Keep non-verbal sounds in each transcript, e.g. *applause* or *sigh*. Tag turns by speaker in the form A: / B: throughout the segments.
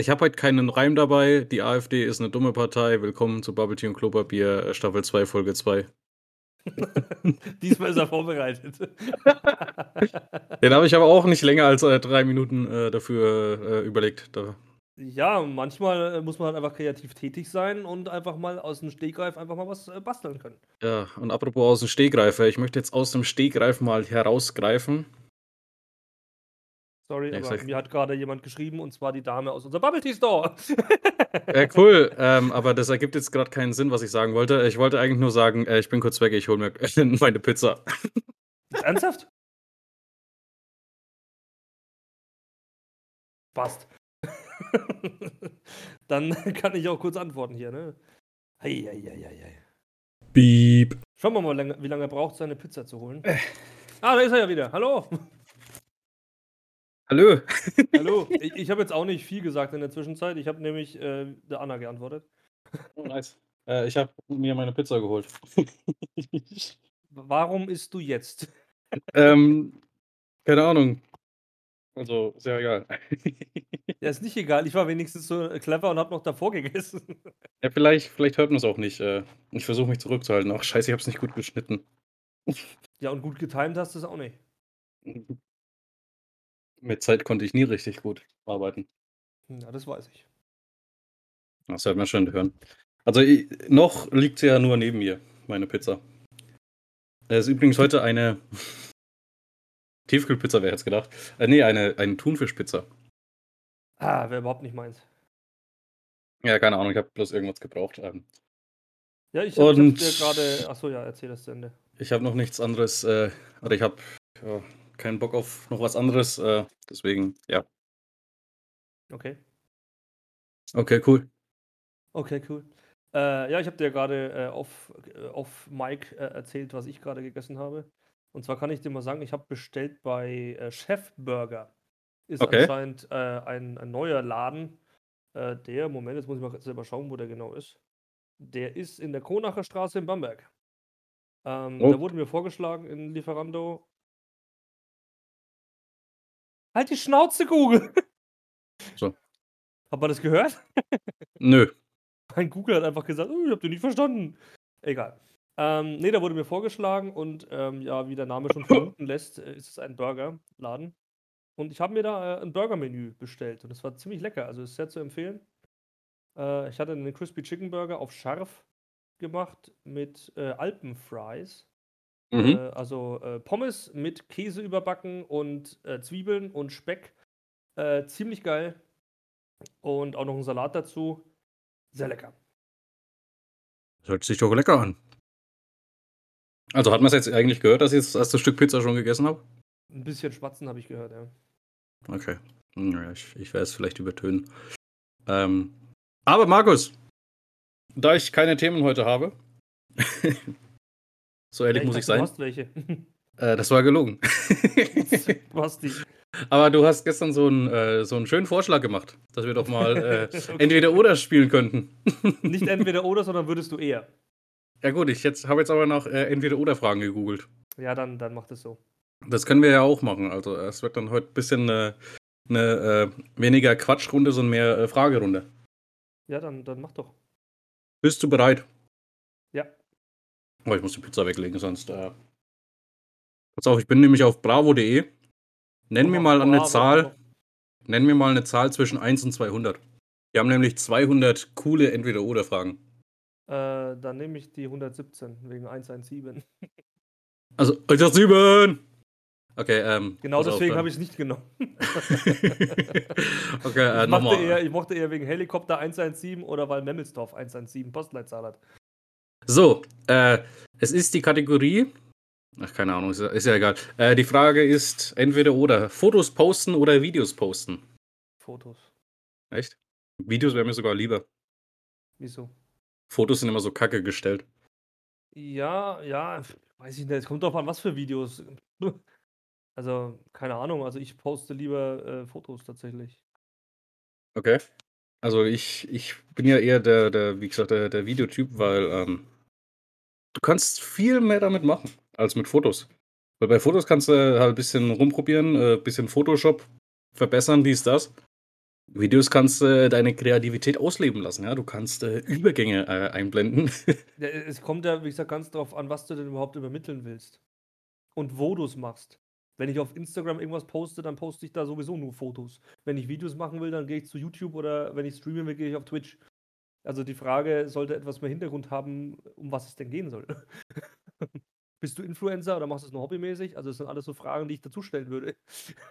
A: Ich habe heute keinen Reim dabei. Die AfD ist eine dumme Partei. Willkommen zu Bubble Tea und Klopapier, äh, Staffel 2, Folge 2. *laughs*
B: Diesmal ist er vorbereitet. *laughs*
A: Den habe ich aber auch nicht länger als äh, drei Minuten äh, dafür äh, überlegt. Da.
B: Ja, manchmal äh, muss man halt einfach kreativ tätig sein und einfach mal aus dem Stegreif einfach mal was äh, basteln können.
A: Ja, und apropos aus dem Stegreif, ich möchte jetzt aus dem Stegreif mal herausgreifen.
B: Sorry, ja, aber mir hat gerade jemand geschrieben und zwar die Dame aus unserem Bubble Tea Store. *laughs*
A: Ja, cool. ähm, aber das ergibt jetzt gerade keinen Sinn, was ich sagen wollte. Ich wollte eigentlich nur sagen, äh, ich bin kurz weg, ich hole mir *laughs* meine Pizza. *laughs*
B: Ernsthaft? Passt. Dann kann ich auch kurz antworten hier, ne? Hei, hei, hei, hei.
A: Beep.
B: Schauen wir mal, wie lange er braucht, seine Pizza zu holen. Äh. Ah, da ist er ja wieder. Hallo.
A: Hallo.
B: Hallo. *laughs* Ich, ich habe jetzt auch nicht viel gesagt in der Zwischenzeit. Ich habe nämlich äh, der Anna geantwortet.
A: Oh, nice. Äh, ich habe mir meine Pizza geholt. *laughs*
B: Warum isst du jetzt?
A: Ähm, keine Ahnung. Also, sehr egal.
B: Ja, ist nicht egal. Ich war wenigstens so clever und habe noch davor gegessen.
A: Ja, vielleicht, vielleicht hört man es auch nicht. Äh, ich versuche mich zurückzuhalten. Ach, scheiße, ich habe es nicht gut geschnitten.
B: Ja, und gut getimt hast du es auch nicht. *laughs*
A: Mit Zeit konnte ich nie richtig gut arbeiten.
B: Ja, das weiß ich.
A: Das hört man schon hören. Also ich, noch liegt sie ja nur neben mir, meine Pizza. Es ist übrigens heute eine *laughs* Tiefkühlpizza, wäre jetzt gedacht. Äh, nee, eine, eine Thunfischpizza.
B: Ah, wäre überhaupt nicht meins.
A: Ja, keine Ahnung, ich habe bloß irgendwas gebraucht. Ähm.
B: Ja, ich habe hab dir gerade. Achso, ja, erzähl das zu Ende.
A: Ich habe noch nichts anderes, äh, oder ich habe ja, keinen Bock auf noch was anderes. Äh, deswegen, ja.
B: Okay.
A: Okay, cool.
B: Okay, cool. Äh, ja, ich habe dir gerade äh, auf, äh, auf Mike äh, erzählt, was ich gerade gegessen habe. Und zwar kann ich dir mal sagen, ich habe bestellt bei äh, Chef Burger. Ist okay. anscheinend äh, ein, ein, neuer Laden. der, Moment, jetzt muss ich mal selber schauen, wo der genau ist. Der ist in der Kronacher Straße in Bamberg. Ähm, oh. Da wurde mir vorgeschlagen in Lieferando Halt die Schnauze, Google!
A: So.
B: Hat man das gehört? *laughs*
A: Nö.
B: Mein Google hat einfach gesagt, oh, ich hab den nicht verstanden. Egal. Ähm, nee, da wurde mir vorgeschlagen und ähm, ja, wie der Name schon vermuten *coughs* lässt, äh, ist es ein Burgerladen. Und ich habe mir da äh, ein Burgermenü bestellt und es war ziemlich lecker, also ist sehr zu empfehlen. Äh, ich hatte einen Crispy Chicken Burger auf scharf gemacht mit äh, Alpenfries. Mhm. Äh, also äh, Pommes mit Käse überbacken und äh, Zwiebeln und Speck. Äh, ziemlich geil. Und auch noch ein Salat dazu. Sehr lecker.
A: Das hört sich doch lecker an. Also hat man es jetzt eigentlich gehört, dass ich das erste Stück Pizza schon gegessen habe?
B: Ein bisschen Schwatzen habe ich gehört, ja.
A: Okay. Ja, ich, ich werde es vielleicht übertönen. Ähm, aber Markus, da ich keine Themen heute habe, *laughs* So ehrlich ja, muss ich sein. Du hast welche. Äh, das war gelogen.
B: du hast die.
A: Aber du hast gestern so einen, äh, so einen schönen Vorschlag gemacht, dass wir doch mal äh, *laughs* okay. entweder oder spielen könnten.
B: Nicht entweder oder, sondern würdest du eher.
A: Ja gut, ich jetzt, habe jetzt aber nach äh, entweder oder Fragen gegoogelt.
B: Ja, dann, dann mach das so.
A: Das können wir ja auch machen. Also es wird dann heute ein bisschen eine, eine äh, weniger Quatschrunde, sondern mehr äh, Fragerunde.
B: Ja, dann, dann mach doch.
A: Bist du bereit?
B: Ja.
A: Oh, ich muss die Pizza weglegen, sonst. Äh... Pass auf, ich bin nämlich auf bravo.de. Nenn oh, mir mal eine Zahl. Nenn mir mal eine Zahl zwischen 1 und 200. Wir haben nämlich 200 coole Entweder-Oder-Fragen.
B: Äh, dann nehme ich die 117 wegen 117.
A: Also 117! Okay, ähm.
B: Genau deswegen habe ich es nicht genommen. *laughs*
A: okay, äh,
B: ich, eher, ich mochte eher wegen Helikopter 117 oder weil Memmelsdorf 117 Postleitzahl hat.
A: So, äh, es ist die Kategorie. Ach, keine Ahnung, ist, ist ja egal. Äh, die Frage ist entweder oder: Fotos posten oder Videos posten?
B: Fotos.
A: Echt? Videos wären mir sogar lieber.
B: Wieso?
A: Fotos sind immer so kacke gestellt.
B: Ja, ja, weiß ich nicht. Es kommt drauf an, was für Videos. *laughs* Also, keine Ahnung. Also, ich poste lieber äh, Fotos tatsächlich.
A: Okay. Also ich, ich bin ja eher der, der wie gesagt, der, der Videotyp, weil ähm, du kannst viel mehr damit machen als mit Fotos. Weil bei Fotos kannst du halt ein bisschen rumprobieren, ein äh, bisschen Photoshop verbessern, dies, das. Videos kannst du deine Kreativität ausleben lassen, ja. Du kannst äh, Übergänge äh, einblenden. *laughs*
B: Es kommt ja, wie gesagt, ganz darauf an, was du denn überhaupt übermitteln willst. Und wo du es machst. Wenn ich auf Instagram irgendwas poste, dann poste ich da sowieso nur Fotos. Wenn ich Videos machen will, dann gehe ich zu YouTube oder wenn ich streamen will, gehe ich auf Twitch. Also die Frage sollte etwas mehr Hintergrund haben, um was es denn gehen soll. *laughs* Bist du Influencer oder machst du es nur hobbymäßig? Also das sind alles so Fragen, die ich dazu stellen würde.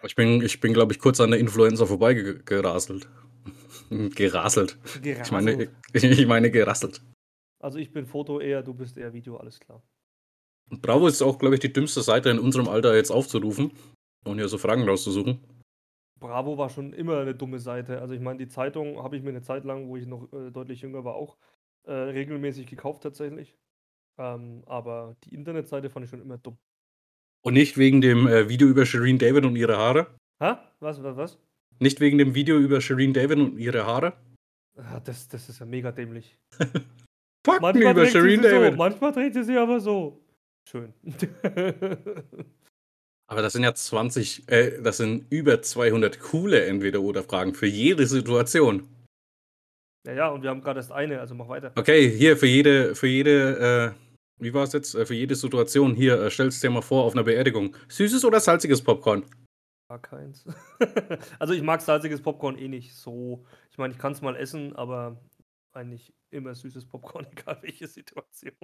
A: Ich bin, ich bin glaube ich, kurz an der Influencer vorbeigeraselt. Geraselt. *laughs*
B: Geraselt.
A: Ich meine, *laughs* ich meine gerasselt.
B: Also ich bin Foto eher, du bist eher Video, alles klar.
A: Bravo ist auch, glaube ich, die dümmste Seite in unserem Alter jetzt aufzurufen und hier so Fragen rauszusuchen.
B: Bravo war schon immer eine dumme Seite. Also ich meine, die Zeitung habe ich mir eine Zeit lang, wo ich noch äh, deutlich jünger war, auch äh, regelmäßig gekauft tatsächlich. Ähm, aber die Internetseite fand ich schon immer dumm.
A: Und nicht wegen dem äh, Video über Shireen David und ihre Haare?
B: Hä? Was, was, was?
A: Nicht wegen dem Video über Shireen David und ihre Haare?
B: Ah, das, das ist ja mega dämlich. *laughs*
A: Fakten
B: Manchmal
A: über Shireen David.
B: so, manchmal dreht sie sie aber so. Schön. *laughs*
A: Aber das sind ja 20, äh, das sind über 200 coole Entweder-Oder-Fragen für jede Situation.
B: ja, ja, und wir haben gerade erst eine, also mach weiter.
A: Okay, hier für jede, für jede, äh, wie war es jetzt? Äh, für jede Situation, hier, äh, stellst dir mal vor auf einer Beerdigung. Süßes oder salziges Popcorn?
B: Gar keins. *laughs* also ich mag salziges Popcorn eh nicht so. Ich meine, ich kann es mal essen, aber eigentlich immer süßes Popcorn, *laughs* egal welche Situation.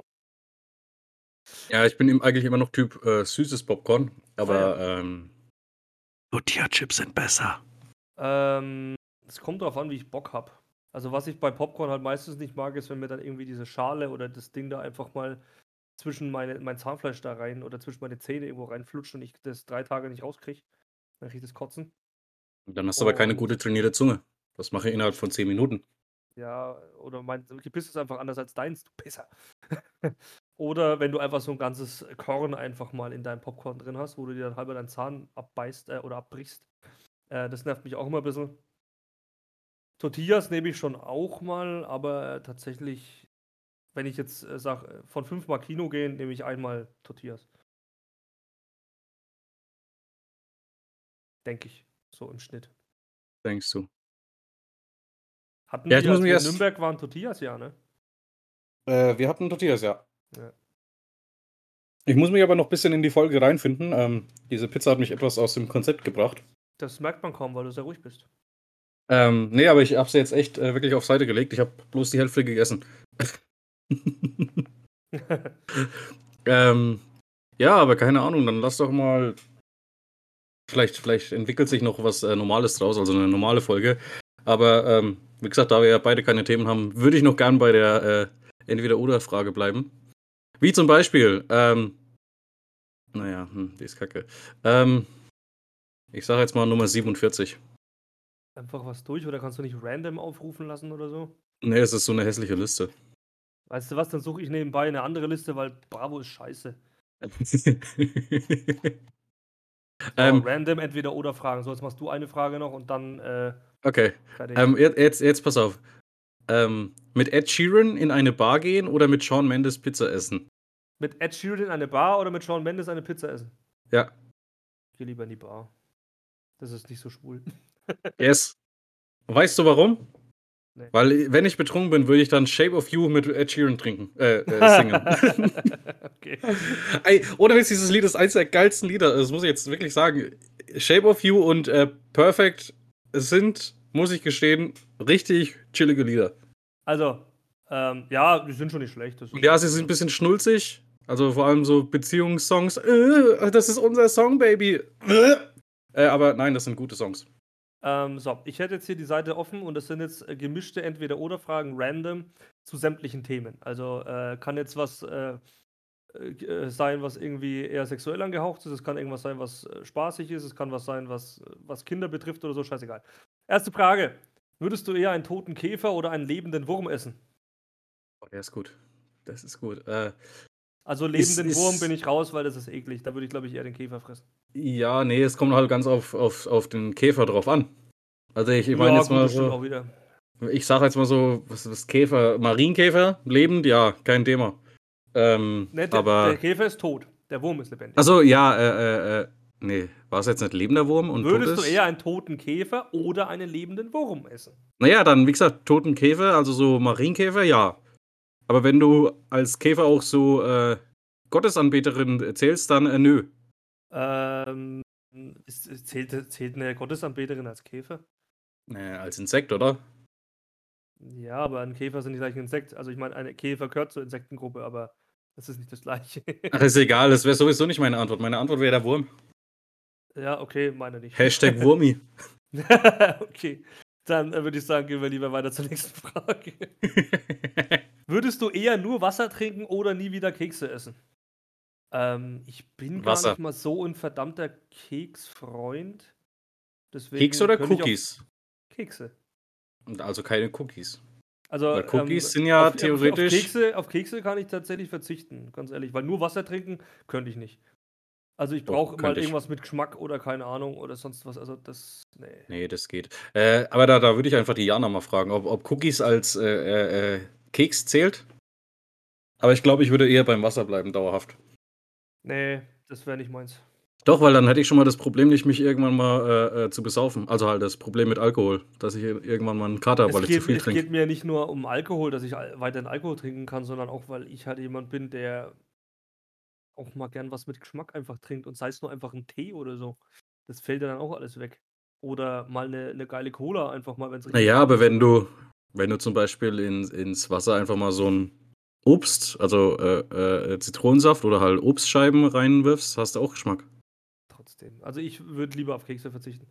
A: Ja, ich bin im- eigentlich immer noch Typ äh, süßes Popcorn, aber
B: Ah,
A: ähm, Tortilla-Chips sind besser.
B: Ähm, es kommt darauf an, wie ich Bock habe. Also was ich bei Popcorn halt meistens nicht mag, ist, wenn mir dann irgendwie diese Schale oder das Ding da einfach mal zwischen meine, mein Zahnfleisch da rein oder zwischen meine Zähne irgendwo reinflutscht und ich das drei Tage nicht rauskriege. Dann kriege ich das Kotzen.
A: Dann hast du aber keine
B: Und-
A: gute trainierte Zunge. Das mache ich innerhalb von 10 Minuten.
B: Ja, oder mein Gebiss ist einfach anders als deins, du Pisser. *laughs* oder wenn du einfach so ein ganzes Korn einfach mal in deinem Popcorn drin hast, wo du dir dann halber deinen Zahn abbeißt äh, oder abbrichst. Äh, das nervt mich auch immer ein bisschen. Tortillas nehme ich schon auch mal, aber tatsächlich, wenn ich jetzt äh, sage, von fünfmal Kino gehen, nehme ich einmal Tortillas. Denke ich, so im Schnitt.
A: Denkst du?
B: Hatten
A: Ja,
B: wir, als wir in Nürnberg waren Tortillas, ja, ne?
A: Äh, wir hatten Tortillas, ja.
B: Ja.
A: Ich muss mich aber noch ein bisschen in die Folge reinfinden. Ähm, diese Pizza hat mich etwas aus dem Konzept gebracht.
B: Das merkt man kaum, weil du sehr ruhig bist.
A: Ähm, nee, aber ich habe sie jetzt echt äh, wirklich auf Seite gelegt. Ich habe bloß die Hälfte gegessen. *laughs* ähm, ja, aber keine Ahnung, dann lass doch mal. Vielleicht, vielleicht entwickelt sich noch was äh, Normales draus, also eine normale Folge. Aber ähm, wie gesagt, da wir ja beide keine Themen haben, würde ich noch gern bei der äh, Entweder-Oder-Frage bleiben. Wie zum Beispiel, ähm, naja, hm, die ist kacke. Ähm, ich sage jetzt mal Nummer 47.
B: Einfach was durch oder kannst du nicht random aufrufen lassen oder so?
A: Nee, es ist so eine hässliche Liste.
B: Weißt du was, dann suche ich nebenbei eine andere Liste, weil Bravo ist scheiße. *laughs*
A: Ähm,
B: random entweder oder Fragen. So, jetzt machst du eine Frage noch und dann äh,
A: okay, ähm, jetzt, jetzt pass auf. Ähm, mit Ed Sheeran in eine Bar gehen oder mit Shawn Mendes Pizza essen?
B: mit Ed Sheeran in eine Bar oder mit Shawn Mendes eine Pizza essen?
A: Ja.
B: Ich gehe lieber in die Bar. Das ist nicht so schwul. *laughs*
A: Yes. Weißt du warum?
B: Nee.
A: Weil, wenn ich betrunken bin, würde ich dann Shape of You mit Ed Sheeran trinken, äh, äh singen. *laughs*
B: okay. *laughs*
A: Ey, ohne Witz, dieses Lied ist eines der geilsten Lieder. Das muss ich jetzt wirklich sagen. Shape of You und äh, Perfect sind, muss ich gestehen, richtig chillige Lieder.
B: Also, ähm, ja, die sind schon nicht schlecht.
A: Ja, sie sind ein bisschen schnulzig. Also vor allem so Beziehungssongs. Äh, das ist unser Song, Baby. Äh. Aber nein, das sind gute Songs.
B: Ähm, so, ich hätte jetzt hier die Seite offen und das sind jetzt äh, gemischte Entweder-Oder-Fragen, random, zu sämtlichen Themen. Also äh, kann jetzt was äh, äh, sein, was irgendwie eher sexuell angehaucht ist, es kann irgendwas sein, was spaßig ist, es kann was sein, was, was Kinder betrifft oder so, scheißegal. Erste Frage. Würdest du eher einen toten Käfer oder einen lebenden Wurm essen?
A: Oh, der ist gut. Das ist gut. Äh,
B: Also lebenden
A: ist-
B: Wurm bin ich raus, weil das ist eklig. Da würde ich, glaube ich, eher den Käfer fressen.
A: ja, nee, es kommt halt ganz auf, auf, auf den Käfer drauf an. Also ich, ich meine
B: ja,
A: jetzt
B: gut,
A: mal so, ich sage jetzt mal so, was ist Käfer? Marienkäfer? Lebend? Ja, kein Thema. Ähm,
B: Ne, der,
A: aber,
B: der Käfer ist tot. Der Wurm ist lebendig.
A: also ja, äh, äh, äh, Nee, war es jetzt nicht lebender Wurm und
B: Würdest du eher einen toten Käfer oder einen lebenden Wurm essen?
A: Naja, dann, wie gesagt, toten Käfer, also so Marienkäfer, ja. Aber wenn du als Käfer auch so äh, Gottesanbeterin zählst, dann äh, nö.
B: Ähm, ist, zählt, zählt eine Gottesanbeterin als Käfer?
A: Äh, als Insekt, oder?
B: Ja, aber ein Käfer sind nicht gleich ein Insekt. Also ich meine, ein Käfer gehört zur Insektengruppe, aber das ist nicht das gleiche.
A: Ach, ist egal, das wäre sowieso nicht meine Antwort. Meine Antwort wäre der Wurm.
B: Ja, okay, meine nicht.
A: Hashtag *laughs* Wurmi. *laughs*
B: okay, dann äh, würde ich sagen, gehen wir lieber weiter zur nächsten *laughs* Frage. Würdest du eher nur Wasser trinken oder nie wieder Kekse essen? Ähm, ich bin gar
A: Wasser.
B: nicht mal so ein verdammter Keksfreund. Deswegen
A: Keks oder Cookies?
B: Kekse.
A: Und Also keine Cookies.
B: Also,
A: Weil Cookies
B: ähm,
A: sind ja
B: auf-
A: theoretisch-
B: Auf Kekse, auf Kekse kann ich tatsächlich verzichten, ganz ehrlich, weil nur Wasser trinken könnte ich nicht. Also ich brauche mal
A: könnte ich.
B: irgendwas mit Geschmack oder keine Ahnung oder sonst was. Also das. Nee.
A: Nee, das geht. Äh, aber da, da würde ich einfach die Jana mal fragen, ob, ob Cookies als äh, äh, äh, Keks zählt. Aber ich glaube, ich würde eher beim Wasser bleiben, dauerhaft.
B: Nee, das wäre nicht meins.
A: Doch, weil dann hätte ich schon mal das Problem nicht, mich irgendwann mal äh, äh, zu besaufen. Also halt das Problem mit Alkohol, dass ich irgendwann mal einen Kater habe,
B: es
A: weil ich
B: geht,
A: zu viel
B: es
A: trinke.
B: geht mir nicht nur um Alkohol, dass ich weiterhin Alkohol trinken kann, sondern auch, weil ich halt jemand bin, der auch mal gern was mit Geschmack einfach trinkt und sei es nur einfach ein Tee oder so. Das fällt ja dann auch alles weg. Oder mal eine, eine geile Cola einfach mal, wenn es
A: Naja, aber wenn du, wenn du zum Beispiel in, ins Wasser einfach mal so ein Obst, also äh, äh, Zitronensaft oder halt Obstscheiben reinwirfst, hast du auch Geschmack.
B: Trotzdem. Also ich würde lieber auf Kekse verzichten.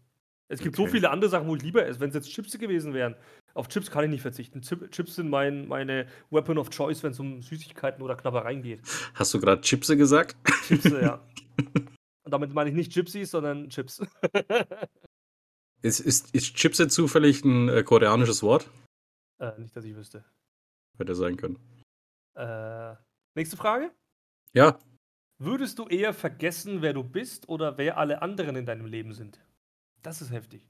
B: Es gibt so
A: Okay.
B: viele andere Sachen, wo ich lieber esse. Wenn es jetzt Chips gewesen wären, auf Chips kann ich nicht verzichten. Chip, Chips sind mein, meine Weapon of Choice, wenn es um Süßigkeiten oder Knabbereien geht.
A: Hast du gerade Chipse gesagt?
B: Chips, ja. *laughs* Und damit meine ich nicht Gypsies, sondern Chips. *laughs*
A: Ist, ist, ist Chipse zufällig ein äh, koreanisches Wort?
B: äh, nicht, dass ich wüsste.
A: Hätte sein können.
B: Äh, nächste Frage.
A: Ja,
B: Würdest du eher vergessen, wer du bist oder wer alle anderen in deinem Leben sind? Das ist heftig.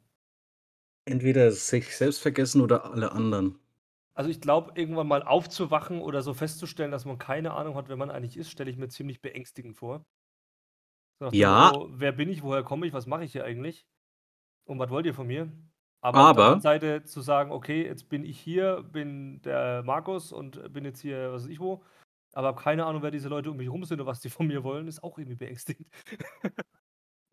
A: entweder sich selbst vergessen oder alle anderen.
B: Also ich glaube, irgendwann mal aufzuwachen oder so festzustellen, dass man keine Ahnung hat, wer man eigentlich ist, stelle ich mir ziemlich beängstigend vor. So
A: Ja.
B: Motto, wer bin ich, woher komme ich, was mache ich hier eigentlich? Und was wollt ihr von mir? Aber, auf der
A: Aber-
B: anderen Seite zu sagen, okay, jetzt bin ich hier, bin der Markus und bin jetzt hier, was weiß ich wo, aber habe keine Ahnung, wer diese Leute um mich rum sind und was die von mir wollen, ist auch irgendwie beängstigend. *laughs*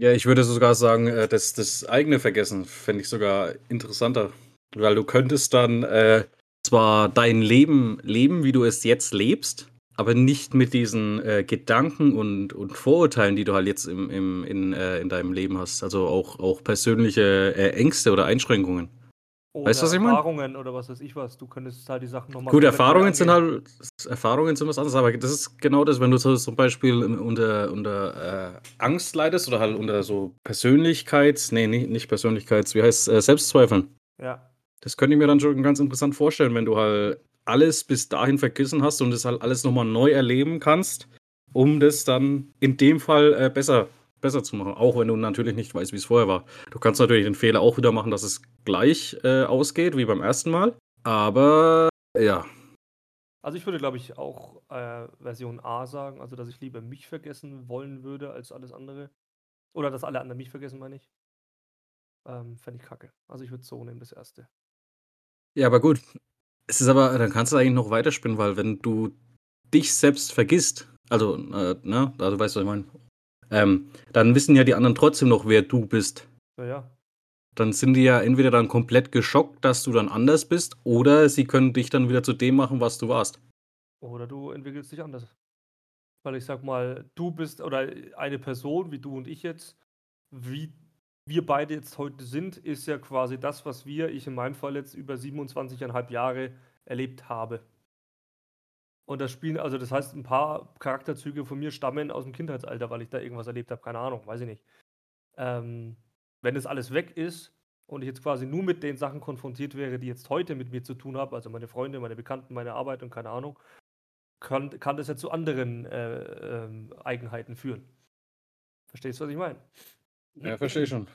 A: Ja, ich würde sogar sagen, äh, das, das eigene Vergessen fände ich sogar interessanter. Weil du könntest dann äh, zwar dein Leben leben, wie du es jetzt lebst, aber nicht mit diesen äh, Gedanken und, und Vorurteilen, die du halt jetzt im, im, in, äh, in deinem Leben hast. Also auch, auch persönliche äh, Ängste oder Einschränkungen.
B: Oder
A: Weißt du, was ich meine?
B: Erfahrungen oder was weiß ich was. Du könntest halt die Sachen nochmal.
A: Gut, Erfahrungen sind halt Erfahrungen sind was anderes, aber das ist genau das, wenn du so zum Beispiel unter, unter äh, Angst leidest oder halt unter so Persönlichkeits, nee, nicht, nicht Persönlichkeits, wie heißt äh, Selbstzweifeln.
B: Ja.
A: Das könnte ich mir dann schon ganz interessant vorstellen, wenn du halt alles bis dahin vergessen hast und das halt alles nochmal neu erleben kannst, um das dann in dem Fall äh, besser, besser zu machen. Auch wenn du natürlich nicht weißt, wie es vorher war. Du kannst natürlich den Fehler auch wieder machen, dass es gleich äh, ausgeht wie beim ersten Mal. Aber ja,
B: Also ich würde, glaube ich, auch äh, Version A sagen, also dass ich lieber mich vergessen wollen würde als alles andere. Oder dass alle anderen mich vergessen, meine ich. Ähm, Fände ich kacke. Also ich würde so nehmen, das erste.
A: Ja, aber gut. Es ist aber, dann kannst du eigentlich noch weiterspinnen, weil wenn du dich selbst vergisst, also, äh, ne, also weißt du, was ich meine, ähm, dann wissen ja die anderen trotzdem noch, wer du bist.
B: Ja, ja.
A: Dann sind die ja entweder dann komplett geschockt, dass du dann anders bist, oder sie können dich dann wieder zu dem machen, was du warst.
B: Oder du entwickelst dich anders. Weil ich sag mal, du bist, oder eine Person wie du und ich jetzt, wie wir beide jetzt heute sind, ist ja quasi das, was wir, ich in meinem Fall jetzt über 27,5 Jahre erlebt habe. Und das spielen, also das heißt, ein paar Charakterzüge von mir stammen aus dem Kindheitsalter, weil ich da irgendwas erlebt habe, keine Ahnung, weiß ich nicht. Ähm, wenn das alles weg ist und ich jetzt quasi nur mit den Sachen konfrontiert wäre, die jetzt heute mit mir zu tun haben, also meine Freunde, meine Bekannten, meine Arbeit und keine Ahnung, kann, kann das ja zu anderen äh, ähm, Eigenheiten führen. Verstehst du, was ich meine?
A: Ja, verstehe schon.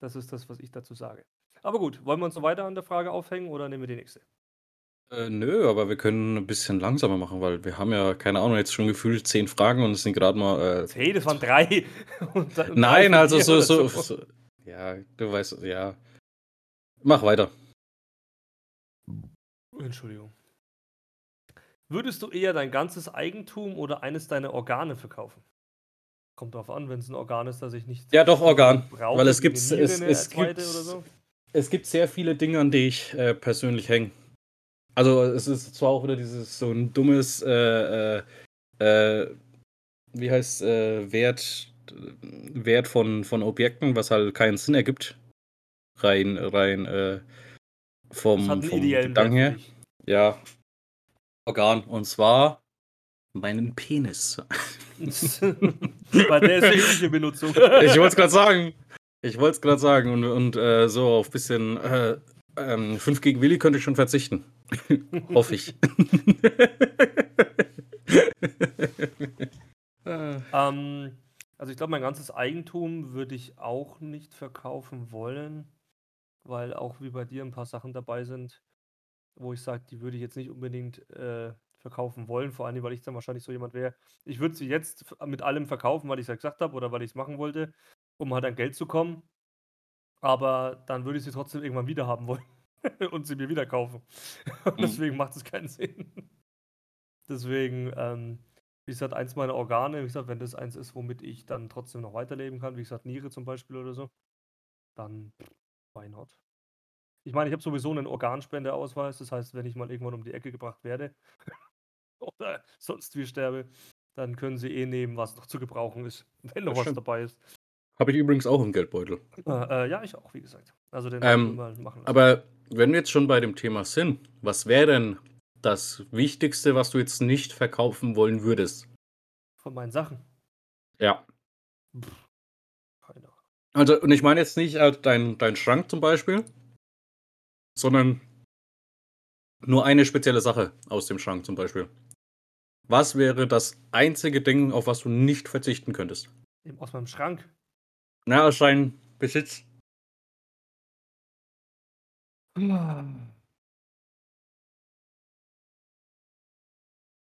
B: Das ist das, was ich dazu sage. Aber gut, wollen wir uns noch weiter an der Frage aufhängen oder nehmen wir die nächste?
A: Äh, nö, aber wir können ein bisschen langsamer machen, weil wir haben ja, keine Ahnung, jetzt schon gefühlt zehn Fragen und es sind gerade mal. Äh,
B: Zehn, das waren drei. *laughs*
A: Und dann, Nein, drei also so, so, so, Ja, du weißt, ja. Mach weiter.
B: Entschuldigung. Würdest du eher dein ganzes Eigentum oder eines deiner Organe verkaufen? Kommt darauf an, wenn es ein Organ ist, das ich nicht.
A: Ja, doch, Organ. Brauche, weil es gibt, es, es, gibt, so. es gibt sehr viele Dinge, an die ich äh, persönlich hänge. Also, es ist zwar auch wieder dieses so ein dummes, äh, äh, äh wie heißt äh, Wert, Wert von, von Objekten, was halt keinen Sinn ergibt. Rein, rein äh, vom, vom Gedanken her. Ja, Organ. Und zwar meinen Penis. *laughs*
B: Bei der ähnliche Benutzung.
A: ich wollte es gerade sagen. Ich wollte es gerade sagen. Und, und äh, so auf bisschen äh, ähm, 5 gegen Willi könnte ich schon verzichten. *laughs* Hoffe ich. *laughs*
B: ähm, also ich glaube, mein ganzes Eigentum würde ich auch nicht verkaufen wollen, weil auch wie bei dir ein paar Sachen dabei sind, wo ich sage, die würde ich jetzt nicht unbedingt äh, verkaufen wollen, vor allem, weil ich dann wahrscheinlich so jemand wäre. Ich würde sie jetzt mit allem verkaufen, weil ich es ja gesagt habe oder weil ich es machen wollte, um halt an Geld zu kommen. Aber dann würde ich sie trotzdem irgendwann wieder haben wollen *laughs* und sie mir wieder kaufen. Und *laughs* mhm. deswegen macht es keinen Sinn. deswegen, ähm, wie gesagt, eins meiner Organe, wie gesagt, wenn das eins ist, womit ich dann trotzdem noch weiterleben kann, wie gesagt, Niere zum Beispiel oder so, dann why not? Ich meine, ich habe sowieso einen Organspendeausweis. Das heißt, wenn ich mal irgendwann um die Ecke gebracht werde *laughs* oder sonst wie sterbe, dann können sie eh nehmen, was noch zu gebrauchen ist, wenn noch was dabei ist.
A: Habe ich übrigens auch im Geldbeutel.
B: Äh, äh, ja, ich auch, wie gesagt.
A: Also den ähm, mal machen lassen. Aber wenn wir jetzt schon bei dem Thema sind, was wäre denn das Wichtigste, was du jetzt nicht verkaufen wollen würdest?
B: Von meinen Sachen?
A: Ja. Pff, keine Ahnung. Also, und ich meine jetzt nicht halt dein, dein Schrank zum Beispiel, sondern nur eine spezielle Sache aus dem Schrank zum Beispiel. Was wäre das einzige Ding, auf was du nicht verzichten könntest?
B: Aus meinem Schrank?
A: Na, aus deinem Besitz.
B: Ich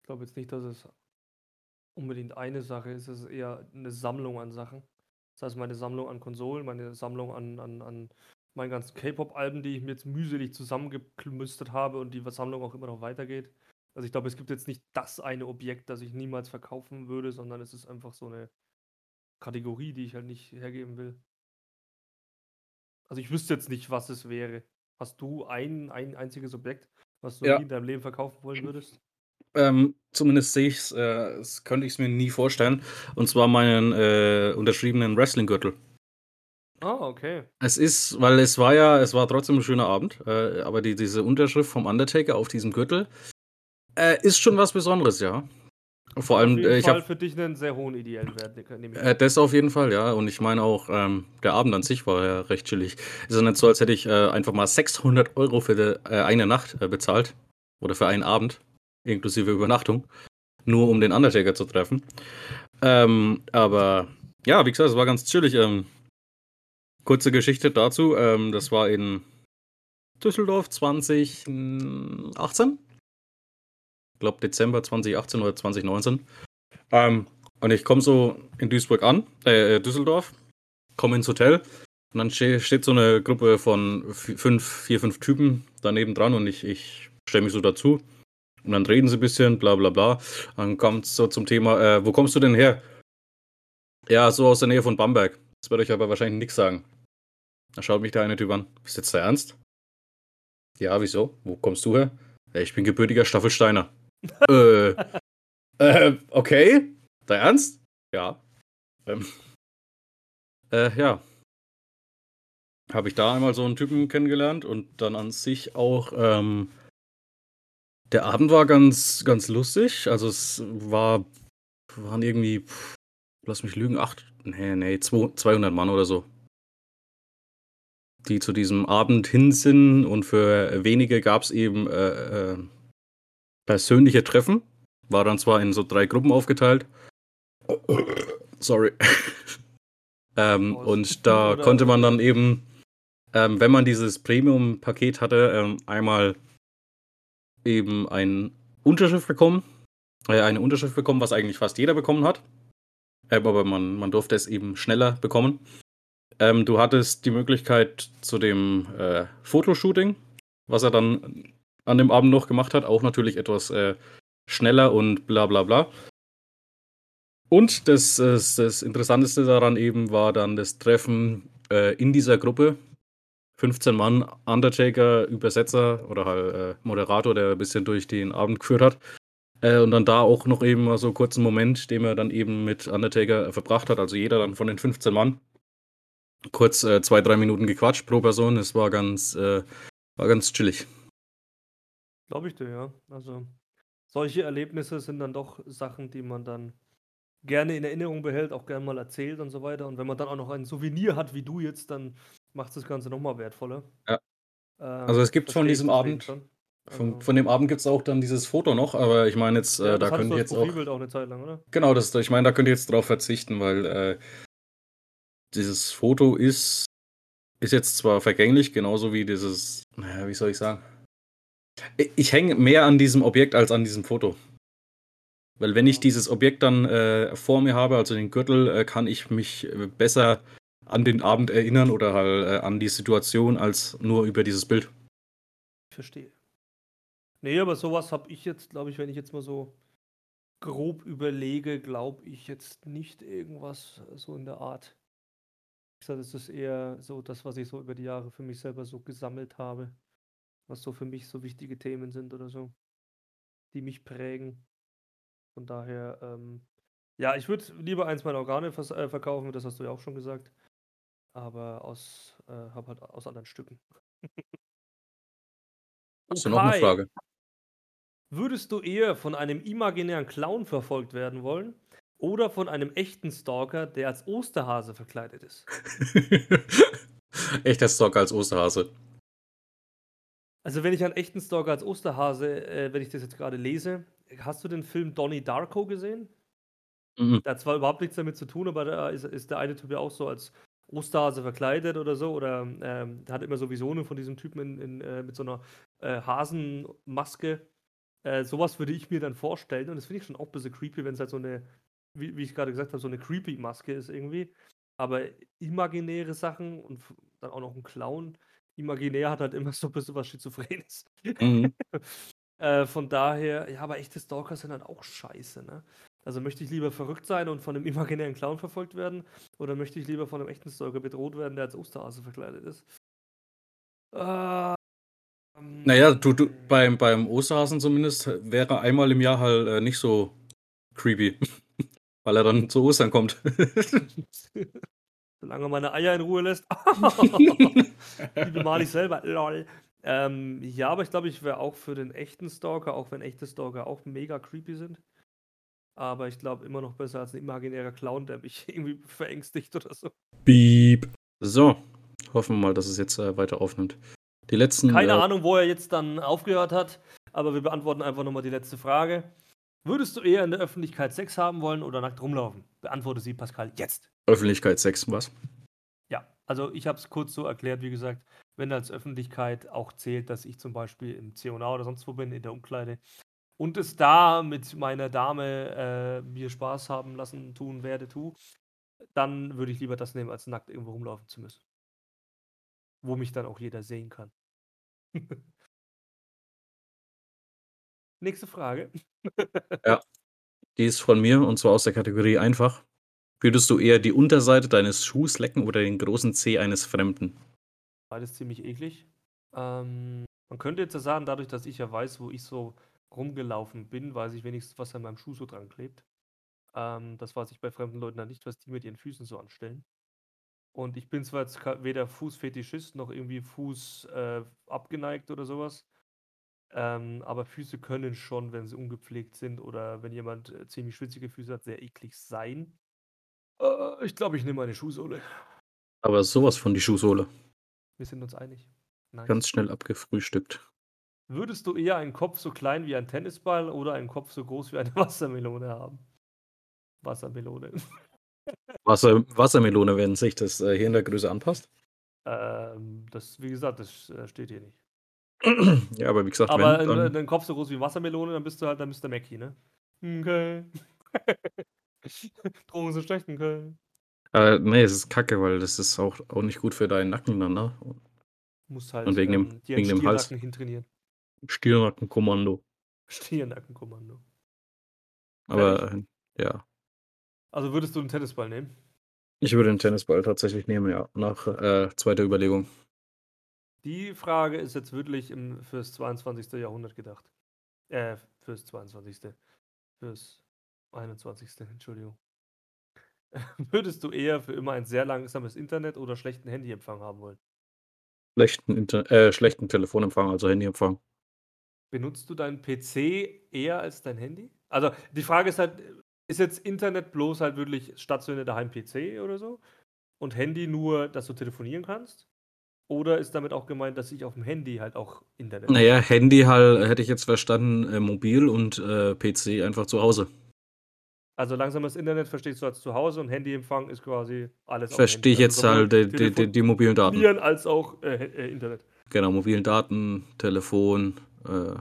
B: glaube jetzt nicht, dass es unbedingt eine Sache ist. Es ist eher eine Sammlung an Sachen. Das heißt, meine Sammlung an Konsolen, meine Sammlung an, an, an meinen ganzen K-Pop-Alben, die ich mir jetzt mühselig zusammengeklüstert habe und die Versammlung auch immer noch weitergeht. Also ich glaube, es gibt jetzt nicht das eine Objekt, das ich niemals verkaufen würde, sondern es ist einfach so eine Kategorie, die ich halt nicht hergeben will. Also ich wüsste jetzt nicht, was es wäre. Hast du ein, ein einziges Objekt, was du ja. in deinem Leben verkaufen wollen würdest?
A: Ähm, zumindest sehe ich es, äh, könnte ich es mir nie vorstellen. Und zwar meinen äh, unterschriebenen Wrestling-Gürtel.
B: Ah, okay.
A: Es ist, weil es war ja, es war trotzdem ein schöner Abend, äh, aber die, diese Unterschrift vom Undertaker auf diesem Gürtel äh, ist schon was Besonderes, ja. Vor allem,
B: auf
A: äh, ich
B: habe für dich einen sehr hohen ideellen Wert.
A: Äh, das auf jeden Fall, ja. Und ich meine auch, ähm, der Abend an sich war ja recht chillig. Ist ja nicht so, als hätte ich äh, einfach mal 600 Euro für die, äh, eine Nacht äh, bezahlt oder für einen Abend, inklusive Übernachtung, nur um den Undertaker zu treffen. Ähm, aber ja, wie gesagt, es war ganz chillig. Ähm, Kurze Geschichte dazu. Ähm, das war in Düsseldorf 2018. Ich glaube Dezember 2018 oder 2019. Ähm, und ich komme so in Duisburg an, äh, Düsseldorf, komme ins Hotel und dann ste steht so eine Gruppe von fünf, vier, fünf Typen daneben dran und ich, ich stelle mich so dazu. Und dann reden sie ein bisschen, bla bla bla. Dann kommt es so zum Thema, äh, wo kommst du denn her? Ja, so aus der Nähe von Bamberg. Das wird euch aber wahrscheinlich nichts sagen. Da schaut mich der eine Typ an. Ist jetzt der Ernst? Ja, wieso? Wo kommst du her? Ja, ich bin gebürtiger Staffelsteiner. *laughs* äh, äh, okay. Der Ernst? Ja. Ähm, äh, ja. Habe ich da einmal so einen Typen kennengelernt und dann an sich auch, ähm, der Abend war ganz, ganz lustig. Also es war, waren irgendwie, pff, lass mich lügen, acht, nee, nee, 200 Mann oder so die zu diesem Abend hin sind und für wenige gab es eben äh, äh, persönliche Treffen. War dann zwar in so drei Gruppen aufgeteilt. Sorry. *laughs* ähm, und da konnte man dann eben, ähm, wenn man dieses Premium-Paket hatte, ähm, einmal eben ein Unterschrift bekommen, äh, eine Unterschrift bekommen, was eigentlich fast jeder bekommen hat. Äh, aber man, man durfte es eben schneller bekommen. Ähm, du hattest die Möglichkeit zu dem äh, Fotoshooting, was er dann an dem Abend noch gemacht hat, auch natürlich etwas äh, schneller und bla bla bla. Und das, das, das, Interessanteste daran eben war dann das Treffen äh, in dieser Gruppe. 15 Mann, Undertaker, Übersetzer oder halt äh, Moderator, der ein bisschen durch den Abend geführt hat. Äh, und dann da auch noch eben so einen kurzen Moment, den er dann eben mit Undertaker verbracht hat. Also jeder dann von den 15 Mann. Kurz äh, zwei, drei Minuten gequatscht pro Person. Es war ganz, äh, war ganz chillig.
B: Glaube ich dir, ja. Also solche Erlebnisse sind dann doch Sachen, die man dann gerne in Erinnerung behält, auch gerne mal erzählt und so weiter. Und wenn man dann auch noch ein Souvenir hat wie du jetzt, dann macht das Ganze nochmal wertvoller.
A: Ja. Ähm, also es gibt von diesem Abend, von, also von, dem Abend gibt es auch dann dieses Foto noch, aber ich meine jetzt, ja, äh, da könnt ihr jetzt auch,
B: auch eine Zeit lang, oder?
A: Genau, das, ich meine, da könnt ihr jetzt drauf verzichten, weil äh, dieses Foto ist, ist jetzt zwar vergänglich, genauso wie dieses, naja, wie soll ich sagen? Ich hänge mehr an diesem Objekt als an diesem Foto. Weil wenn ich dieses Objekt dann äh, vor mir habe, also den Gürtel, äh, kann ich mich äh, besser an den Abend erinnern oder halt äh, an die Situation als nur über dieses Bild.
B: Ich verstehe. Nee, aber sowas habe ich jetzt, glaube ich, wenn ich jetzt mal so grob überlege, glaube ich jetzt nicht irgendwas so in der Art. Ich sage, das ist eher so das, was ich so über die Jahre für mich selber so gesammelt habe, was so für mich so wichtige Themen sind oder so, die mich prägen. Von daher, ähm, ja, ich würde lieber eins meiner Organe vers äh, verkaufen, das hast du ja auch schon gesagt. Aber aus, äh, hab halt aus anderen Stücken. *laughs*
A: Hast du noch eine Frage?
B: Würdest du eher von einem imaginären Clown verfolgt werden wollen oder von einem echten Stalker, der als Osterhase verkleidet ist? *laughs*
A: Echter Stalker als Osterhase.
B: Also wenn ich einen echten Stalker als Osterhase, äh, wenn ich das jetzt gerade lese, hast du den Film Donnie Darko gesehen? Mhm. Der hat zwar überhaupt nichts damit zu tun, aber da ist, ist der eine Typ ja auch so als Osterhase verkleidet oder so. Oder ähm, hat immer so Visionen von diesem Typen in, in, äh, mit so einer äh, Hasenmaske. Äh, sowas würde ich mir dann vorstellen. Und das finde ich schon auch ein bisschen creepy, wenn es halt so eine, wie, wie ich gerade gesagt habe, so eine creepy Maske ist irgendwie. Aber imaginäre Sachen und dann auch noch ein Clown. Imaginär hat halt immer so ein bisschen was Schizophrenes. Mhm. *laughs* Äh, von daher, ja, aber echte Stalker sind halt auch scheiße, ne? Also möchte ich lieber verrückt sein und von einem *laughs* imaginären Clown verfolgt werden oder möchte ich lieber von einem echten Stalker bedroht werden, der als Osterhase verkleidet ist?
A: Äh, naja, du, du, beim, beim Osterhasen zumindest wäre einmal im Jahr halt äh, nicht so creepy, *laughs* weil er dann zu Ostern kommt.
B: Solange meine Eier in Ruhe lässt. *laughs* Die bemal ich selber. Lol. Ähm, ja, aber ich glaube, ich wäre auch für den echten Stalker, auch wenn echte Stalker auch mega creepy sind. Aber ich glaube immer noch besser als ein imaginärer Clown, der mich *laughs* irgendwie verängstigt oder so.
A: Beep. So, hoffen wir mal, dass es jetzt äh, weiter aufnimmt. Die letzten.
B: Keine äh, Ahnung, wo er jetzt dann aufgehört hat, aber wir beantworten einfach nochmal die letzte Frage. Würdest du eher in der Öffentlichkeit Sex haben wollen oder nackt rumlaufen? Beantworte sie, Pascal, jetzt.
A: Öffentlichkeit Sex, was?
B: Ja, also ich habe es kurz so erklärt, wie gesagt wenn als Öffentlichkeit auch zählt, dass ich zum Beispiel im C&A oder sonst wo bin, in der Umkleide und es da mit meiner Dame äh, mir Spaß haben lassen, tun werde, tu, dann würde ich lieber das nehmen, als nackt irgendwo rumlaufen zu müssen. Wo mich dann auch jeder sehen kann. *laughs* Nächste Frage.
A: ja, die ist von mir und zwar aus der Kategorie einfach. Würdest du eher die Unterseite deines Schuhs lecken oder den großen Zeh eines Fremden?
B: Beides ziemlich eklig. Ähm, man könnte jetzt ja sagen, dadurch, dass ich ja weiß, wo ich so rumgelaufen bin, weiß ich wenigstens, was an meinem Schuh so dran klebt. Ähm, das weiß ich bei fremden Leuten dann nicht, was die mit ihren Füßen so anstellen. Und ich bin zwar jetzt weder Fußfetischist noch irgendwie Fuß äh, abgeneigt oder sowas. Ähm, aber Füße können schon, wenn sie ungepflegt sind oder wenn jemand äh, ziemlich schwitzige Füße hat, sehr eklig sein. Äh, ich glaube, ich nehme eine Schuhsohle.
A: Aber sowas von die Schuhsohle.
B: Wir sind uns einig.
A: Nice. Ganz schnell abgefrühstückt.
B: Würdest du eher einen Kopf so klein wie ein Tennisball oder einen Kopf so groß wie eine *laughs* Wassermelone haben? Wassermelone. *laughs*
A: Wasser, Wassermelone, wenn sich das äh, hier in der Größe anpasst?
B: Ähm, das, wie gesagt, das äh, steht hier nicht. *clears throat*
A: ja, aber wie gesagt,
B: Aber
A: wenn, dann,
B: dein Kopf so groß wie Wassermelone, dann bist du halt, dann bist du Mackie, ne? Okay. *laughs* Drogen sind schlecht in Köln.
A: äh, nee, es ist kacke, weil das ist auch, auch nicht gut für deinen Nacken dann, ne?
B: Musst halt
A: Und wegen dem-
B: ähm, dir
A: wegen
B: einen
A: dem Hals.
B: Hintrainieren.
A: Stirnackenkommando.
B: Stiernackenkommando.
A: Aber äh, ja,
B: Also würdest du einen Tennisball nehmen?
A: ich würde den Tennisball tatsächlich nehmen, ja, nach äh, zweiter Überlegung.
B: Die Frage ist jetzt wirklich im, fürs 22. Jahrhundert gedacht. Äh, fürs 22. Fürs 21. *laughs* Entschuldigung. *laughs* Würdest du eher für immer ein sehr langsames Internet oder schlechten Handyempfang haben wollen?
A: Schlechten, Inter äh, schlechten Telefonempfang, also Handyempfang.
B: Benutzt du deinen PC eher als dein Handy? Also die Frage ist halt, ist jetzt Internet bloß halt wirklich stationär daheim PC oder so? Und Handy nur, dass du telefonieren kannst? Oder ist damit auch gemeint, dass ich auf dem Handy halt auch Internet
A: Naja, Handy halt, hätte ich jetzt verstanden, äh, mobil und äh, PC einfach zu Hause.
B: Also langsames Internet verstehst du als zu Hause und Handyempfang ist quasi alles
A: Verstehe ich jetzt
B: Also
A: halt
B: sowohl
A: die, die, die, die mobilen Daten.
B: Telefonieren als auch äh, äh, Internet.
A: Genau, mobilen Daten, Telefon, äh,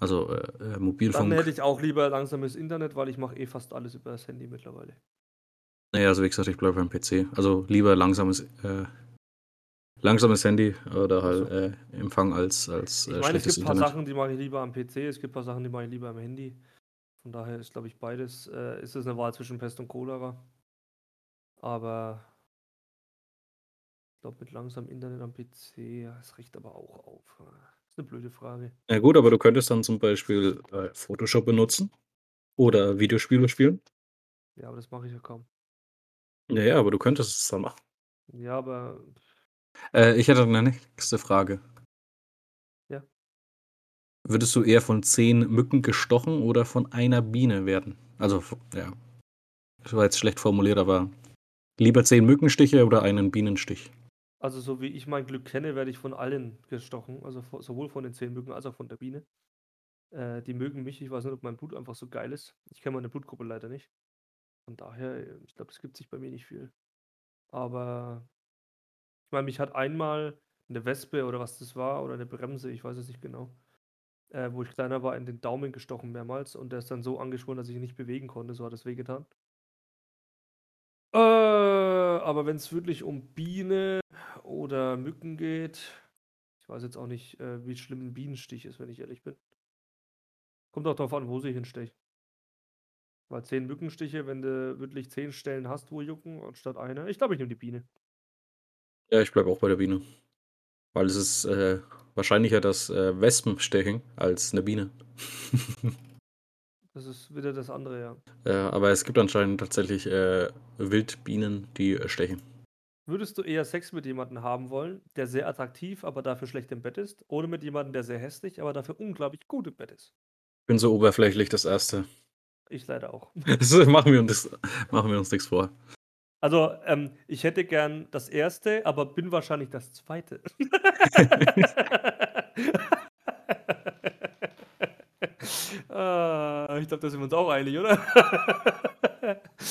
A: also äh, äh,
B: Dann
A: Mobilfunk.
B: hätte ich auch lieber langsames Internet, weil ich mache eh fast alles über das Handy mittlerweile.
A: Naja, also wie gesagt, ich bleibe beim PC. Also lieber langsames, äh, langsames Handy oder halt äh, Empfang als, als
B: Ich
A: äh,
B: meine, es gibt ein paar
A: Internet.
B: Sachen, die mache ich lieber am PC, es gibt ein paar Sachen, die mache ich lieber am Handy. Von daher ist, glaube ich, beides, äh, ist es eine Wahl zwischen Pest und Cholera. Aber ich glaube, mit langsamem Internet am PC, ja, es riecht aber auch auf. Das ist eine blöde Frage.
A: Ja gut, aber du könntest dann zum Beispiel äh, Photoshop benutzen oder Videospiele spielen.
B: Ja, aber das mache ich ja kaum.
A: Ja, ja, aber du könntest es dann machen.
B: Ja, aber
A: Äh, ich hätte eine nächste Frage.
B: Ja.
A: Würdest du eher von zehn Mücken gestochen oder von einer Biene werden? Also, ja. Das war jetzt schlecht formuliert, aber lieber zehn Mückenstiche oder einen Bienenstich?
B: Also, so wie ich mein Glück kenne, werde ich von allen gestochen. Also sowohl von den zehn Mücken als auch von der Biene. Äh, die mögen mich. Ich weiß nicht, ob mein Blut einfach so geil ist. Ich kenne meine Blutgruppe leider nicht. Von daher, äh, ich glaube, es gibt sich bei mir nicht viel. Aber ich meine, mich hat einmal eine Wespe oder was das war oder eine Bremse, ich weiß es nicht genau, äh, wo ich kleiner war, in den Daumen gestochen mehrmals und der ist dann so angeschwollen, dass ich ihn nicht bewegen konnte. So hat es wehgetan. Äh, aber wenn es wirklich um Biene oder Mücken geht, ich weiß jetzt auch nicht, äh, wie schlimm ein Bienenstich ist, wenn ich ehrlich bin. Kommt auch darauf an, wo sie hinstechen. Weil zehn Mückenstiche, wenn du wirklich zehn Stellen hast, wo jucken, anstatt einer. Ich glaube, ich nehme die Biene.
A: Ja, ich bleibe auch bei der Biene. Weil es ist äh, wahrscheinlicher das äh, Wespenstechen als eine Biene.
B: Das ist wieder das andere, ja.
A: äh, aber es gibt anscheinend tatsächlich äh, Wildbienen, die äh, stechen.
B: Würdest du eher Sex mit jemandem haben wollen, der sehr attraktiv, aber dafür schlecht im Bett ist? Oder mit jemandem, der sehr hässlich, aber dafür unglaublich gut im Bett ist?
A: Ich bin so oberflächlich das Erste.
B: Ich leider auch. *laughs*
A: Das machen, wir uns, machen wir uns nichts vor.
B: Also, ähm, ich hätte gern das erste, aber bin wahrscheinlich das zweite. *laughs* ah, ich glaube, da sind wir uns auch einig, oder?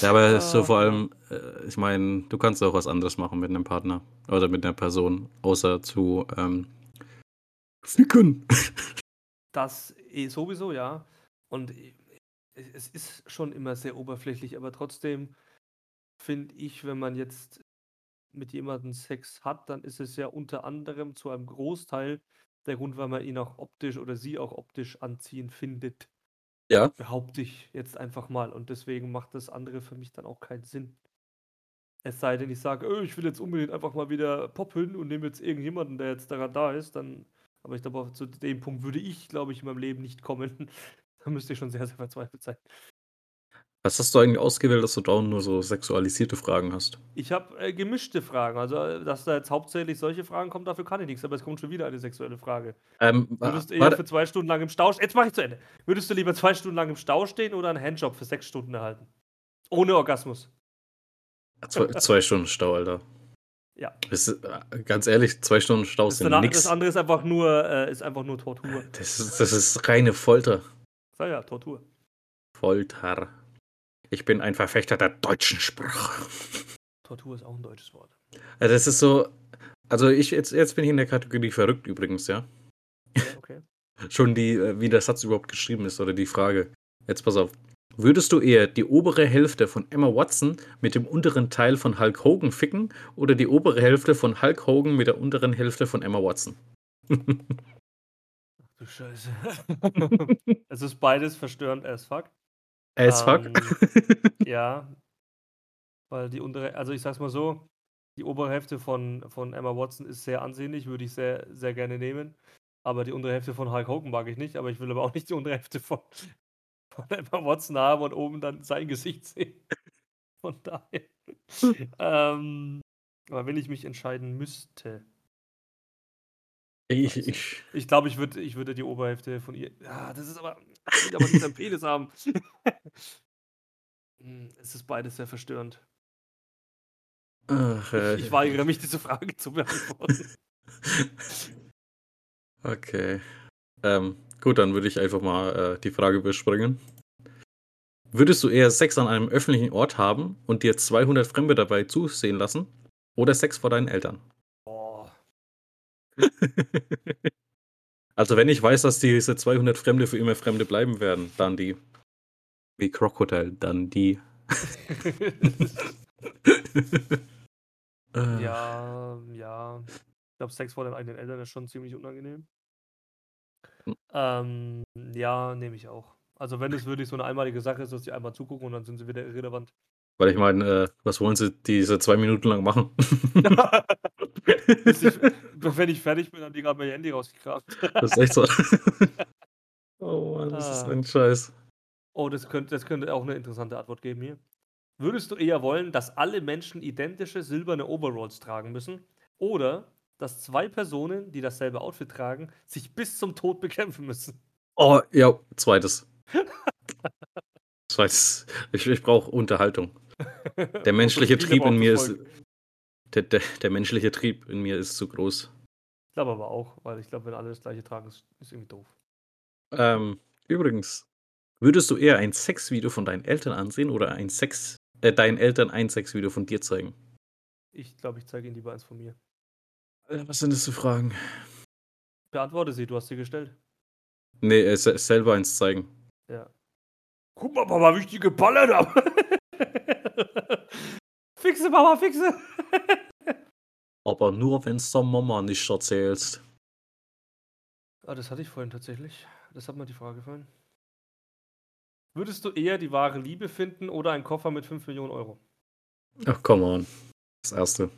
A: Ja, aber ist so
B: Ah,
A: vor allem, äh, ich meine, du kannst auch was anderes machen mit einem Partner oder mit einer Person, außer zu ähm, ficken.
B: Das eh sowieso, ja. Und eh, es ist schon immer sehr oberflächlich, aber trotzdem finde ich, wenn man jetzt mit jemandem Sex hat, dann ist es ja unter anderem zu einem Großteil der Grund, weil man ihn auch optisch oder sie auch optisch anziehend findet.
A: Ja.
B: Behaupte ich jetzt einfach mal. Und deswegen macht das andere für mich dann auch keinen Sinn. Es sei denn, ich sage, oh, ich will jetzt unbedingt einfach mal wieder poppeln und nehme jetzt irgendjemanden, der jetzt daran da ist, dann. Aber ich glaube, zu dem Punkt würde ich, glaube ich, in meinem Leben nicht kommen. *laughs* da müsste ich schon sehr, sehr verzweifelt sein.
A: Was hast du eigentlich ausgewählt, dass du dauernd nur so sexualisierte Fragen hast?
B: Ich habe äh, gemischte Fragen. Also, äh, dass da jetzt hauptsächlich solche Fragen kommen, dafür kann ich nichts. Aber es kommt schon wieder eine sexuelle Frage.
A: Ähm,
B: Würdest du eher für zwei Stunden lang im Stau stehen? Jetzt mache ich zu Ende. Würdest du lieber zwei Stunden lang im Stau stehen oder einen Handjob für sechs Stunden erhalten? Ohne Orgasmus.
A: zwei, zwei Stunden Stau, Alter. *laughs*
B: Ja.
A: Das ist, äh, ganz ehrlich, zwei Stunden Stau
B: Das,
A: sind
B: das
A: nix.
B: andere ist einfach nur, äh, ist einfach nur Tortur.
A: Das ist, das ist reine Folter.
B: Sag ja, Tortur.
A: Folter. Ich bin ein Verfechter der deutschen Sprache.
B: Tortur ist auch ein deutsches Wort.
A: Also das ist so, also ich jetzt, jetzt bin ich in der Kategorie verrückt übrigens, ja. *laughs* schon die, äh, wie der Satz überhaupt geschrieben ist oder die Frage. Jetzt pass auf. Würdest du eher die obere Hälfte von Emma Watson mit dem unteren Teil von Hulk Hogan ficken oder die obere Hälfte von Hulk Hogan mit der unteren Hälfte von Emma Watson?
B: Ach du Scheiße. *laughs* es ist beides verstörend as fuck.
A: As fuck?
B: Ähm, *laughs* ja. Weil die untere, also ich sag's mal so, die obere Hälfte von, von Emma Watson ist sehr ansehnlich, würde ich sehr, sehr gerne nehmen. Aber die untere Hälfte von Hulk Hogan mag ich nicht, aber ich will aber auch nicht die untere Hälfte von, *laughs* von Emma Watson haben und oben dann sein Gesicht sehen. *laughs* Von daher. ähm, aber wenn ich mich entscheiden müsste.
A: Ich, ich,
B: Ich glaube, ich würde ich würde die Oberhälfte von ihr. Ja, das ist aber. Ich will aber nicht seinen Penis haben. *laughs* Hm, es ist beides sehr verstörend.
A: ach, äh,
B: Ich, ich weigere mich, diese Frage zu beantworten. *laughs*
A: Okay. Ähm, gut, dann würde ich einfach mal äh, die Frage überspringen. Würdest du eher Sex an einem öffentlichen Ort haben und dir 200 Fremde dabei zusehen lassen oder Sex vor deinen Eltern?
B: Boah. *laughs*
A: also wenn ich weiß, dass diese 200 Fremde für immer Fremde bleiben werden, dann die. Wie Crocodile, dann die. *laughs* Äh,
B: ja, ja. Ich glaube, Sex vor den eigenen Eltern ist schon ziemlich unangenehm.
A: Hm.
B: Ähm, ja, nehme ich auch. Also wenn es wirklich so eine einmalige Sache ist, dass die einmal zugucken und dann sind sie wieder irrelevant.
A: Weil ich meine, äh, was wollen sie diese zwei Minuten lang machen? *laughs* *laughs*
B: Bis ich, wenn ich fertig bin, haben die gerade mein Handy rausgekramt.
A: das ist echt so. *laughs* oh Mann, das ist
B: Ah.
A: ein Scheiß.
B: Oh, das könnte, das könnte auch eine interessante Antwort geben hier. Würdest du eher wollen, dass alle Menschen identische silberne Overalls tragen müssen? Oder dass zwei Personen, die dasselbe Outfit tragen, sich bis zum Tod bekämpfen müssen?
A: Oh, ja, zweites. *laughs* zweites. Ich, ich brauche Unterhaltung. Der menschliche Trieb in mir ist. Der, der, der menschliche Trieb in mir ist zu groß.
B: Ich glaube aber auch, weil ich glaube, wenn alle das gleiche tragen, ist, ist irgendwie doof.
A: Ähm, übrigens, würdest du eher ein Sexvideo von deinen Eltern ansehen oder ein Sex, äh, deinen Eltern ein Sexvideo von dir zeigen?
B: Ich glaube, ich zeige Ihnen lieber eins von mir.
A: Äh, Was sind das für Fragen?
B: Beantworte sie, du hast sie gestellt.
A: Nee, äh, se- selber eins zeigen.
B: Ja. Guck mal, Papa, wie ich die geballert habe. *laughs* fixe, Papa, fixe.
A: Aber nur, wenn es der Mama nicht erzählst.
B: Ah, das hatte ich vorhin tatsächlich. Das hat mir die Frage gefallen. Würdest du eher die wahre Liebe finden oder einen Koffer mit 5 Millionen Euro?
A: Ach, come on. Das erste.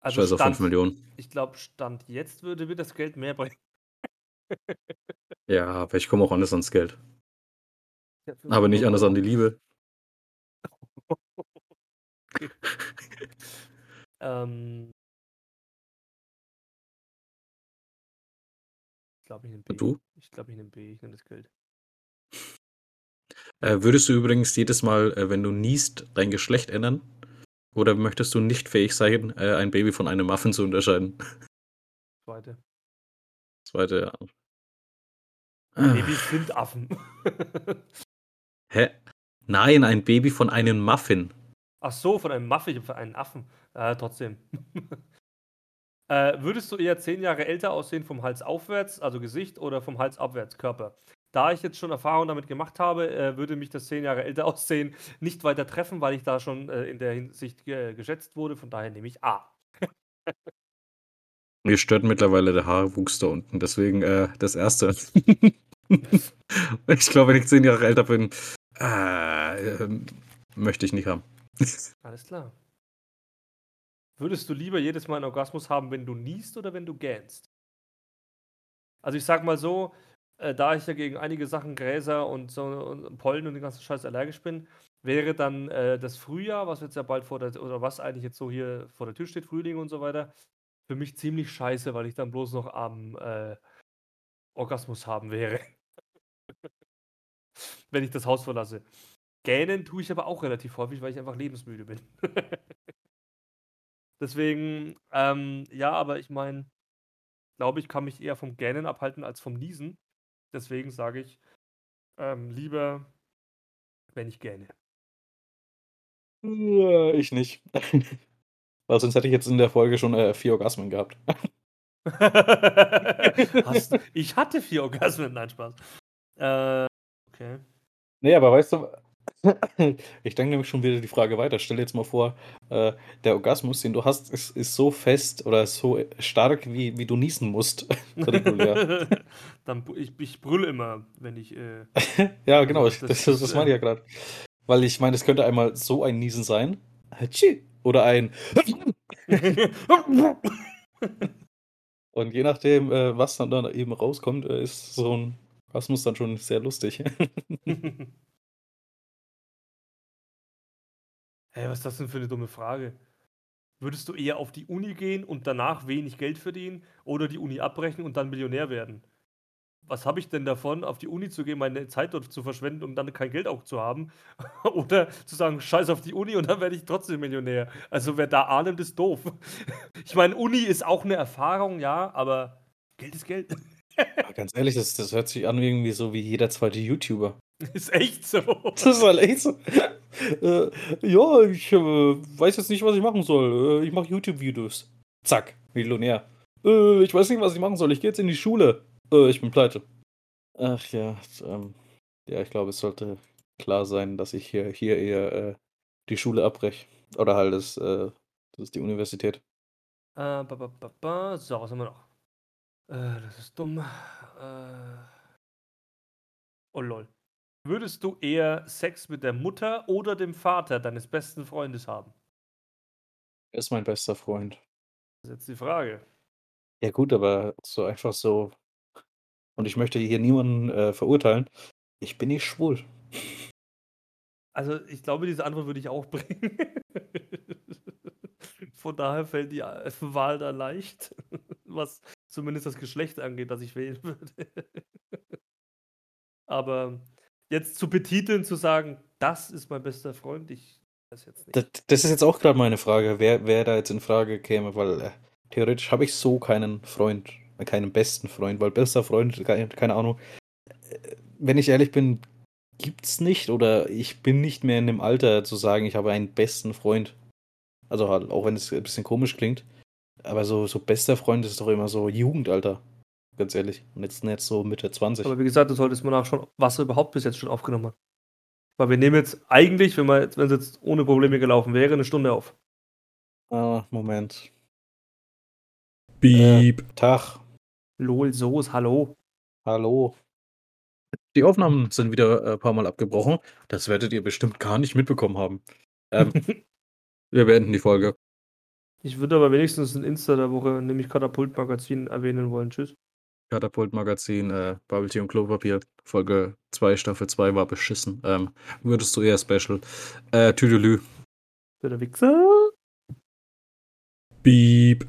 B: Also
A: Scheiß auf 5 Millionen.
B: ich glaube, Stand jetzt würde mir das Geld mehr bringen.
A: Ja, aber ich komme auch anders ans Geld.
B: Ja, 5
A: Aber nicht anders an die Liebe. *laughs*
B: Ähm, ich glaube, ich nehme B.
A: Und du?
B: Ich glaube, ich nehme B. Ich nehme das Geld.
A: Äh, würdest du übrigens jedes Mal, äh, wenn du niest, dein Geschlecht ändern? Oder möchtest du nicht fähig sein, äh, ein Baby von einem Muffin zu unterscheiden?
B: Zweite.
A: Zweite, ja.
B: Babys sind Affen.
A: Hä? Nein, ein Baby von einem Muffin.
B: Ach so, von einem Muffin, von einem Affen. Äh, trotzdem. *laughs* äh, würdest du eher zehn Jahre älter aussehen vom Hals aufwärts, also Gesicht, oder vom Hals abwärts, Körper? Da ich jetzt schon Erfahrung damit gemacht habe, äh, würde mich das zehn Jahre älter *laughs* aussehen nicht weiter treffen, weil ich da schon äh, in der Hinsicht ge geschätzt wurde. Von daher nehme ich A. *laughs*
A: Mir stört mittlerweile der Haarwuchs da unten, deswegen äh, das erste. ich glaube, wenn ich zehn Jahre älter bin, äh, möchte ich nicht haben. *laughs*
B: Alles klar. Würdest du lieber jedes Mal einen Orgasmus haben, wenn du niest oder wenn du gähnst? Also ich sag mal so, äh, da ich ja gegen einige Sachen Gräser und so und Pollen und den ganzen Scheiß allergisch bin, wäre dann äh, das Frühjahr, was jetzt ja bald vor der, oder was eigentlich jetzt so hier vor der Tür steht, Frühling und so weiter, für mich ziemlich scheiße, weil ich dann bloß noch am äh, Orgasmus haben wäre. *laughs* wenn ich das Haus verlasse. Gähnen tue ich aber auch relativ häufig, weil ich einfach lebensmüde bin. *laughs* Deswegen, ähm, ja, aber ich meine, glaube ich, kann mich eher vom Gähnen abhalten als vom Niesen. Deswegen sage ich ähm, lieber, wenn ich gähne.
A: Äh, Ich nicht. *laughs* Weil sonst hätte ich jetzt in der Folge schon äh, vier Orgasmen gehabt.
B: Hast, ich hatte vier Orgasmen, nein, Spaß. Äh, okay.
A: Nee, aber weißt du, *laughs* ich denke nämlich schon wieder die Frage weiter. Stell dir jetzt mal vor, äh, der Orgasmus, den du hast, ist, ist so fest oder so stark, wie, wie du niesen musst. *laughs* regulär. *laughs*
B: Dann, ich, ich brülle immer, wenn ich. Äh,
A: ja, genau, das, das, das, das meine ich ja gerade. Weil ich meine, es könnte einmal so ein Niesen sein. Oder ein. Und je nachdem, äh, was dann, dann eben rauskommt, äh, ist so ein Orgasmus dann schon sehr lustig. *laughs*
B: Hey, was ist das denn für eine dumme Frage? Würdest du eher auf die Uni gehen und danach wenig Geld verdienen oder die Uni abbrechen und dann Millionär werden? Was habe ich denn davon, auf die Uni zu gehen, meine Zeit dort zu verschwenden und dann kein Geld auch zu haben? *laughs* oder zu sagen, scheiß auf die Uni und dann werde ich trotzdem Millionär. Also wer da ahnt, ist doof. *laughs* ich meine, Uni ist auch eine Erfahrung, ja, aber Geld ist Geld.
A: Ja, ganz ehrlich, das, das hört sich an irgendwie so wie jeder zweite YouTuber. *laughs*
B: Ist echt so. *laughs*
A: Das ist halt echt so. Äh, ja, ich äh, weiß jetzt nicht, was ich machen soll. Äh, ich mache YouTube-Videos. Zack, Millionär. Äh, ich weiß nicht, was ich machen soll. Ich gehe jetzt in die Schule. Äh, ich bin pleite. Ach ja, ähm, ja, ich glaube, es sollte klar sein, dass ich hier, hier eher äh, die Schule abbreche. Oder halt das, das ist die Universität.
B: Ba, ba, ba, so, was haben wir noch? Das ist dumm. oh lol. Würdest du eher Sex mit der Mutter oder dem Vater deines besten Freundes haben?
A: Er ist mein bester Freund.
B: Das ist jetzt die Frage.
A: Ja gut, aber so einfach so und ich möchte hier niemanden, äh, verurteilen. Ich bin nicht schwul.
B: Also, ich glaube, diese Antwort würde ich auch *laughs* bringen. Von daher fällt die, äh, Wahl da leicht, was zumindest das Geschlecht angeht, das ich wählen *laughs* würde. Aber jetzt zu betiteln, zu sagen, das ist mein bester Freund, ich weiß jetzt nicht.
A: Das, das ist jetzt auch gerade meine Frage, wer, wer da jetzt in Frage käme, weil äh, theoretisch habe ich so keinen Freund, äh, keinen besten Freund, weil bester Freund, keine, Ahnung. Äh, wenn ich ehrlich bin, gibt's nicht oder ich bin nicht mehr in dem Alter zu sagen, ich habe einen besten Freund. Also halt, auch wenn es ein bisschen komisch klingt. Aber so, so bester Freund ist doch immer so Jugendalter. Ganz ehrlich. Und jetzt nicht so Mitte 20.
B: Aber wie gesagt, du solltest mal nachschauen, was er überhaupt bis jetzt schon aufgenommen hat. Weil wir nehmen jetzt eigentlich, wenn es jetzt ohne Probleme gelaufen wäre, eine Stunde auf.
A: Ah, Moment.
B: Beep. Äh, Tag. Lol, Soos, hallo.
A: Hallo. Die Aufnahmen sind wieder ein äh, paar Mal abgebrochen. Das werdet ihr bestimmt gar nicht mitbekommen haben. Ähm, *laughs* wir beenden die Folge.
B: Ich würde aber wenigstens ein Insta der Woche, nämlich Katapult-Magazin, erwähnen wollen. Tschüss.
A: Katapult-Magazin, äh, Bubble Tea und Klopapier, Folge 2, Staffel 2 war beschissen. Ähm, würdest du eher Special. Äh, Tüdelü.
B: Der Wichser.
A: Beep.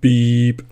A: Beep.